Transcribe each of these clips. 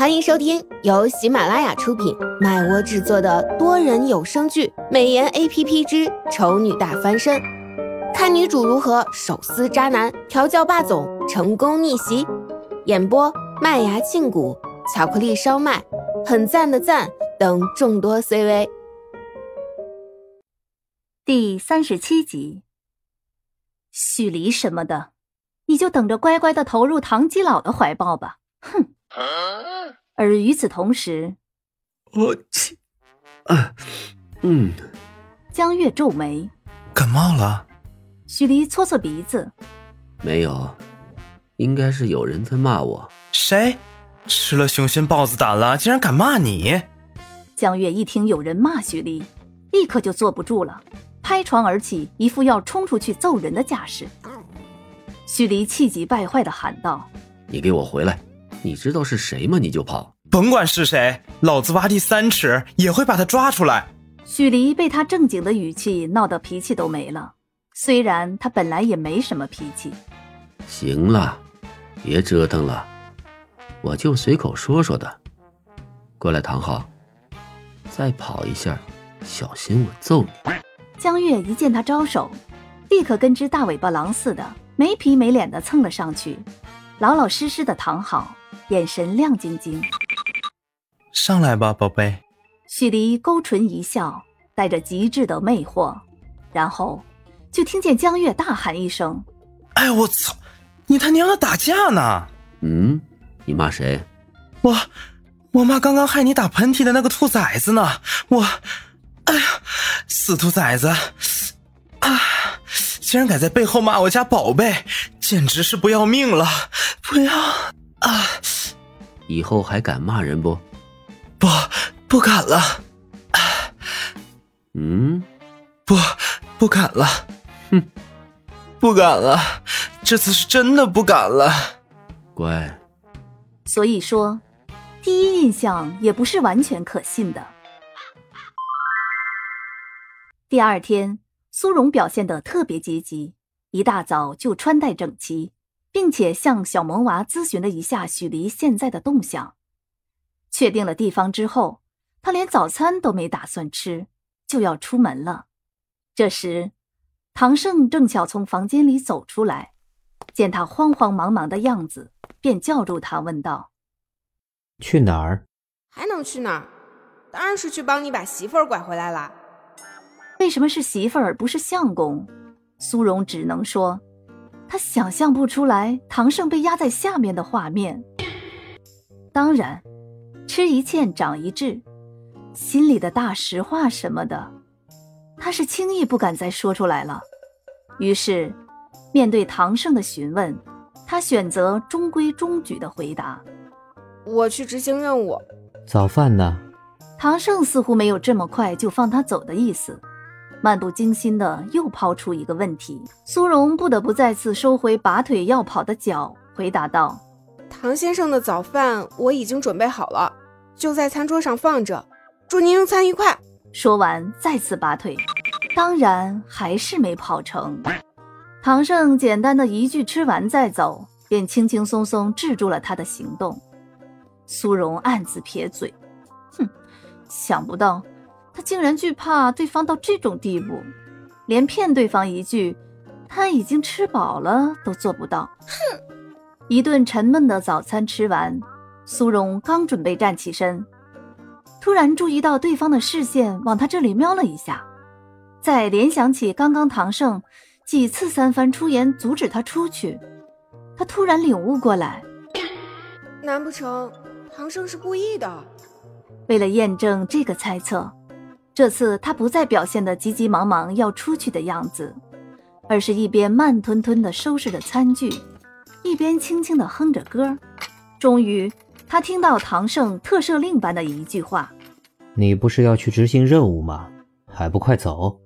欢迎收听由喜马拉雅出品、麦窝制作的多人有声剧《美颜 A P P 之丑女大翻身》，看女主如何手撕渣男、调教霸总、成功逆袭。演播：麦芽庆谷、巧克力烧麦、很赞的赞等众多 C V。第三十七集，许离什么的，你就等着乖乖的投入唐基老的怀抱吧。哼。而与此同时，我去，啊，嗯，江月皱眉，感冒了。许离搓搓鼻子，没有，应该是有人在骂我。谁？吃了雄心豹子胆了，竟然敢骂你？江月一听有人骂许离，立刻就坐不住了，拍床而起，一副要冲出去揍人的架势。许离气急败坏的喊道：“你给我回来！”你知道是谁吗？你就跑！甭管是谁，老子挖地三尺也会把他抓出来。许离被他正经的语气闹得脾气都没了。虽然他本来也没什么脾气。行了，别折腾了，我就随口说说的。过来，唐昊，再跑一下，小心我揍你！江月一见他招手，立刻跟只大尾巴狼似的，没皮没脸的蹭了上去，老老实实的躺好。眼神亮晶晶，上来吧，宝贝。许离勾唇一笑，带着极致的魅惑，然后就听见江月大喊一声：“哎，我操！你他娘的打架呢？”“嗯，你骂谁？”“我，我骂刚刚害你打喷嚏的那个兔崽子呢！我，哎呀，死兔崽子！啊，竟然敢在背后骂我家宝贝，简直是不要命了！不要啊！”以后还敢骂人不？不，不敢了。嗯，不，不敢了。哼，不敢了。这次是真的不敢了。乖。所以说，第一印象也不是完全可信的。第二天，苏荣表现的特别积极，一大早就穿戴整齐。并且向小萌娃咨询了一下许离现在的动向，确定了地方之后，他连早餐都没打算吃，就要出门了。这时，唐胜正巧从房间里走出来，见他慌慌忙忙的样子，便叫住他，问道：“去哪儿？还能去哪儿？当然是去帮你把媳妇儿拐回来啦。”为什么是媳妇儿，不是相公？苏荣只能说。他想象不出来唐胜被压在下面的画面。当然，吃一堑长一智，心里的大实话什么的，他是轻易不敢再说出来了。于是，面对唐胜的询问，他选择中规中矩的回答：“我去执行任务。”早饭呢？唐胜似乎没有这么快就放他走的意思。漫不经心的又抛出一个问题，苏荣不得不再次收回拔腿要跑的脚，回答道：“唐先生的早饭我已经准备好了，就在餐桌上放着，祝您用餐愉快。”说完再次拔腿，当然还是没跑成。唐胜简单的一句“吃完再走”，便轻轻松松制住了他的行动。苏荣暗自撇嘴，哼，想不到。他竟然惧怕对方到这种地步，连骗对方一句“他已经吃饱了”都做不到。哼！一顿沉闷的早餐吃完，苏荣刚准备站起身，突然注意到对方的视线往他这里瞄了一下，再联想起刚刚唐胜几次三番出言阻止他出去，他突然领悟过来：难不成唐胜是故意的？为了验证这个猜测。这次他不再表现的急急忙忙要出去的样子，而是一边慢吞吞的收拾着餐具，一边轻轻的哼着歌。终于，他听到唐胜特赦令般的一句话：“你不是要去执行任务吗？还不快走！”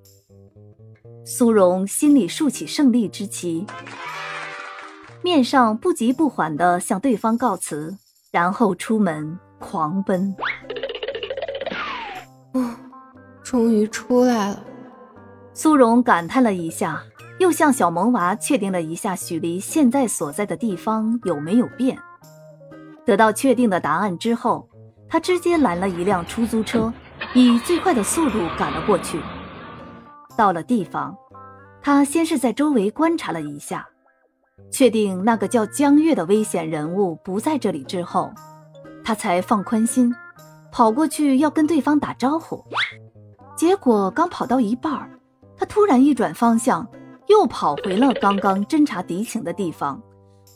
苏荣心里竖起胜利之旗，面上不急不缓的向对方告辞，然后出门狂奔。终于出来了，苏荣感叹了一下，又向小萌娃确定了一下许离现在所在的地方有没有变。得到确定的答案之后，他直接拦了一辆出租车，以最快的速度赶了过去。到了地方，他先是在周围观察了一下，确定那个叫江月的危险人物不在这里之后，他才放宽心，跑过去要跟对方打招呼。结果刚跑到一半，他突然一转方向，又跑回了刚刚侦察敌情的地方，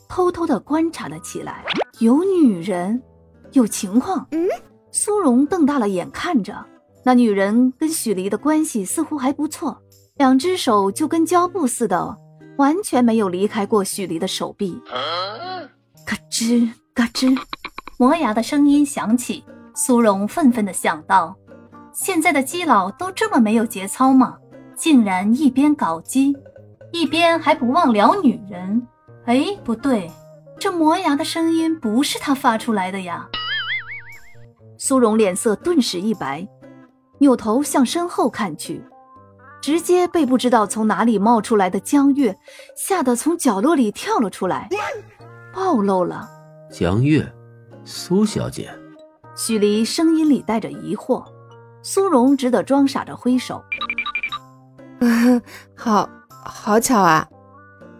偷偷的观察了起来。有女人，有情况。嗯，苏荣瞪大了眼看着那女人跟许离的关系似乎还不错，两只手就跟胶布似的，完全没有离开过许离的手臂。嘎吱嘎吱，磨牙的声音响起。苏荣愤愤的想到。现在的基佬都这么没有节操吗？竟然一边搞基，一边还不忘聊女人。哎，不对，这磨牙的声音不是他发出来的呀！苏荣脸色顿时一白，扭头向身后看去，直接被不知道从哪里冒出来的江月吓得从角落里跳了出来，暴露了。江月，苏小姐。许离声音里带着疑惑。苏荣只得装傻着挥手，好好巧啊！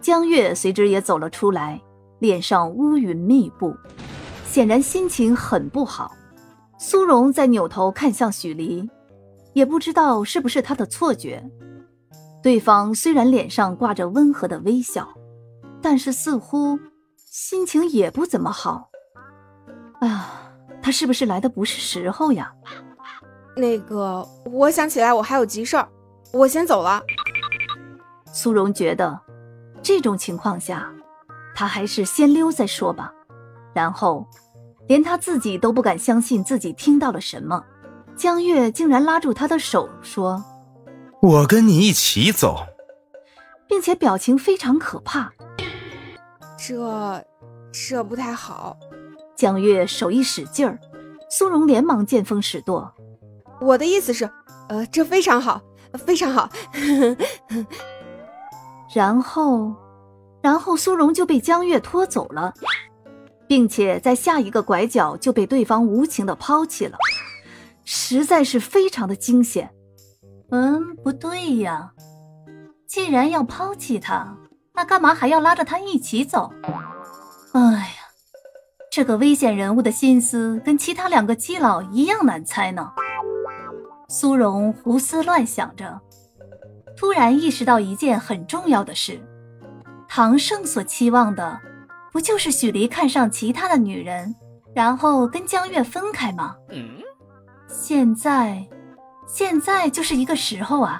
江月随之也走了出来，脸上乌云密布，显然心情很不好。苏荣再扭头看向许离，也不知道是不是他的错觉，对方虽然脸上挂着温和的微笑，但是似乎心情也不怎么好。啊，他是不是来的不是时候呀？那个，我想起来，我还有急事儿，我先走了。苏荣觉得，这种情况下，他还是先溜再说吧。然后，连他自己都不敢相信自己听到了什么。江月竟然拉住他的手说：“我跟你一起走。”并且表情非常可怕。这，这不太好。江月手一使劲儿，苏荣连忙见风使舵。我的意思是，呃，这非常好，非常好。然后，然后苏荣就被江月拖走了，并且在下一个拐角就被对方无情的抛弃了，实在是非常的惊险。嗯，不对呀，既然要抛弃他，那干嘛还要拉着他一起走？哎呀，这个危险人物的心思跟其他两个基佬一样难猜呢。苏荣胡思乱想着，突然意识到一件很重要的事：唐胜所期望的，不就是许离看上其他的女人，然后跟江月分开吗？现在，现在就是一个时候啊！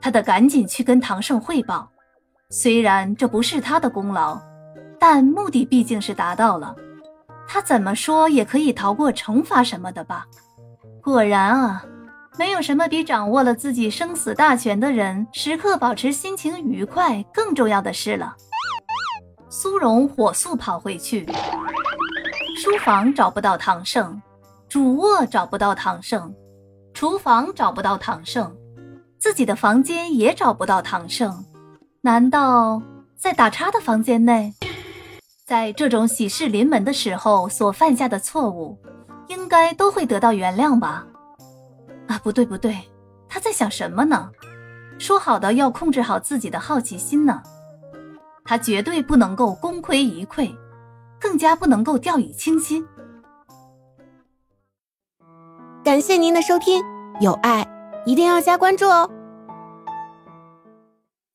他得赶紧去跟唐胜汇报。虽然这不是他的功劳，但目的毕竟是达到了。他怎么说也可以逃过惩罚什么的吧？果然啊！没有什么比掌握了自己生死大权的人时刻保持心情愉快更重要的事了。苏荣火速跑回去，书房找不到唐胜，主卧找不到唐胜，厨房找不到唐胜，自己的房间也找不到唐胜。难道在打叉的房间内？在这种喜事临门的时候所犯下的错误，应该都会得到原谅吧？啊，不对不对，他在想什么呢？说好的要控制好自己的好奇心呢？他绝对不能够功亏一篑，更加不能够掉以轻心。感谢您的收听，有爱一定要加关注哦。